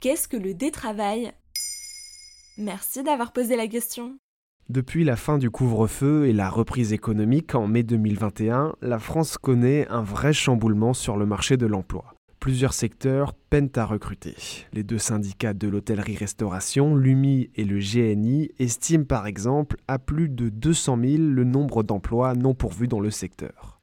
Qu'est-ce que le détravail? Merci d'avoir posé la question. Depuis la fin du couvre-feu et la reprise économique en mai 2021, la France connaît un vrai chamboulement sur le marché de l'emploi. Plusieurs secteurs peinent à recruter. Les deux syndicats de l'hôtellerie-restauration, l'UMI et le GNI, estiment par exemple à plus de 200 000 le nombre d'emplois non pourvus dans le secteur.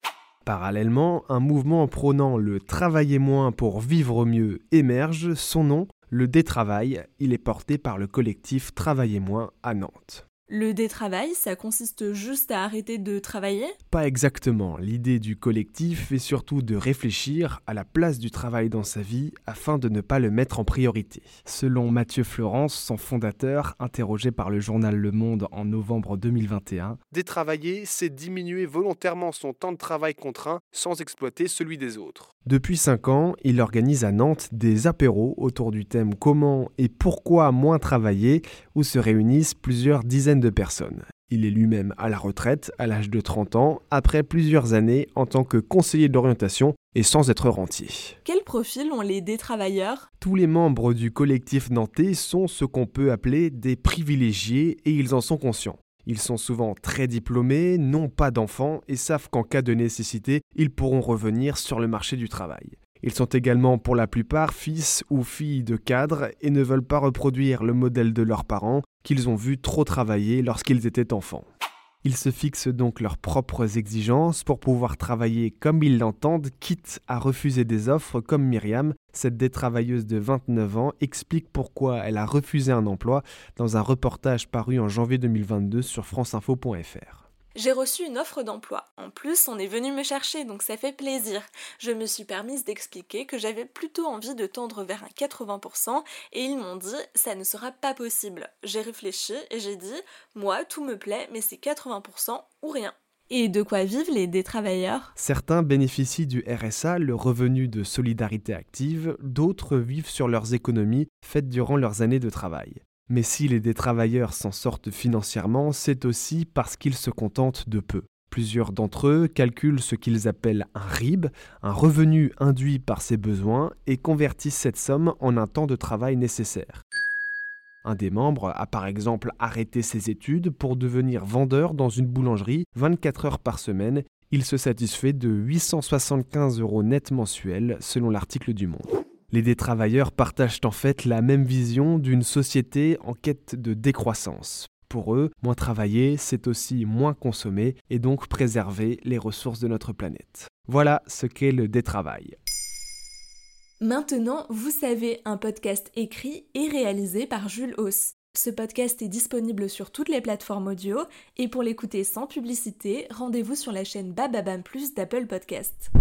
Parallèlement, un mouvement prônant le travailler moins pour vivre mieux émerge, son nom, le détravail, il est porté par le collectif Travailler moins à Nantes. Le détravail, ça consiste juste à arrêter de travailler? Pas exactement. L'idée du collectif est surtout de réfléchir à la place du travail dans sa vie afin de ne pas le mettre en priorité. Selon Mathieu Florence, son fondateur, interrogé par le journal Le Monde en novembre 2021, Détravailler, c'est diminuer volontairement son temps de travail contraint sans exploiter celui des autres. Depuis 5 ans, il organise à Nantes des apéros autour du thème comment et pourquoi moins travailler, où se réunissent plusieurs dizaines de personnes. Il est lui-même à la retraite à l'âge de 30 ans, après plusieurs années en tant que conseiller d'orientation et sans être rentier. Quel profil ont les détravailleurs Tous les membres du collectif nantais sont ce qu'on peut appeler des privilégiés et ils en sont conscients. Ils sont souvent très diplômés, n'ont pas d'enfants et savent qu'en cas de nécessité, ils pourront revenir sur le marché du travail. Ils sont également pour la plupart fils ou filles de cadres et ne veulent pas reproduire le modèle de leurs parents qu'ils ont vu trop travailler lorsqu'ils étaient enfants. Ils se fixent donc leurs propres exigences pour pouvoir travailler comme ils l'entendent, quitte à refuser des offres comme Myriam, cette détravailleuse de 29 ans, explique pourquoi elle a refusé un emploi dans un reportage paru en janvier 2022 sur franceinfo.fr. J'ai reçu une offre d'emploi. En plus, on est venu me chercher, donc ça fait plaisir. Je me suis permise d'expliquer que j'avais plutôt envie de tendre vers un 80% et ils m'ont dit ça ne sera pas possible. J'ai réfléchi et j'ai dit moi tout me plaît mais c'est 80% ou rien. Et de quoi vivent les détravailleurs Certains bénéficient du RSA, le revenu de solidarité active, d'autres vivent sur leurs économies faites durant leurs années de travail. Mais si les détravailleurs s'en sortent financièrement, c'est aussi parce qu'ils se contentent de peu. Plusieurs d'entre eux calculent ce qu'ils appellent un RIB, un revenu induit par ses besoins, et convertissent cette somme en un temps de travail nécessaire. Un des membres a par exemple arrêté ses études pour devenir vendeur dans une boulangerie 24 heures par semaine. Il se satisfait de 875 euros net mensuels selon l'article du Monde. Les détravailleurs partagent en fait la même vision d'une société en quête de décroissance. Pour eux, moins travailler, c'est aussi moins consommer et donc préserver les ressources de notre planète. Voilà ce qu'est le détravail. Maintenant, vous savez, un podcast écrit et réalisé par Jules Hauss. Ce podcast est disponible sur toutes les plateformes audio et pour l'écouter sans publicité, rendez-vous sur la chaîne Bababam Plus d'Apple Podcast.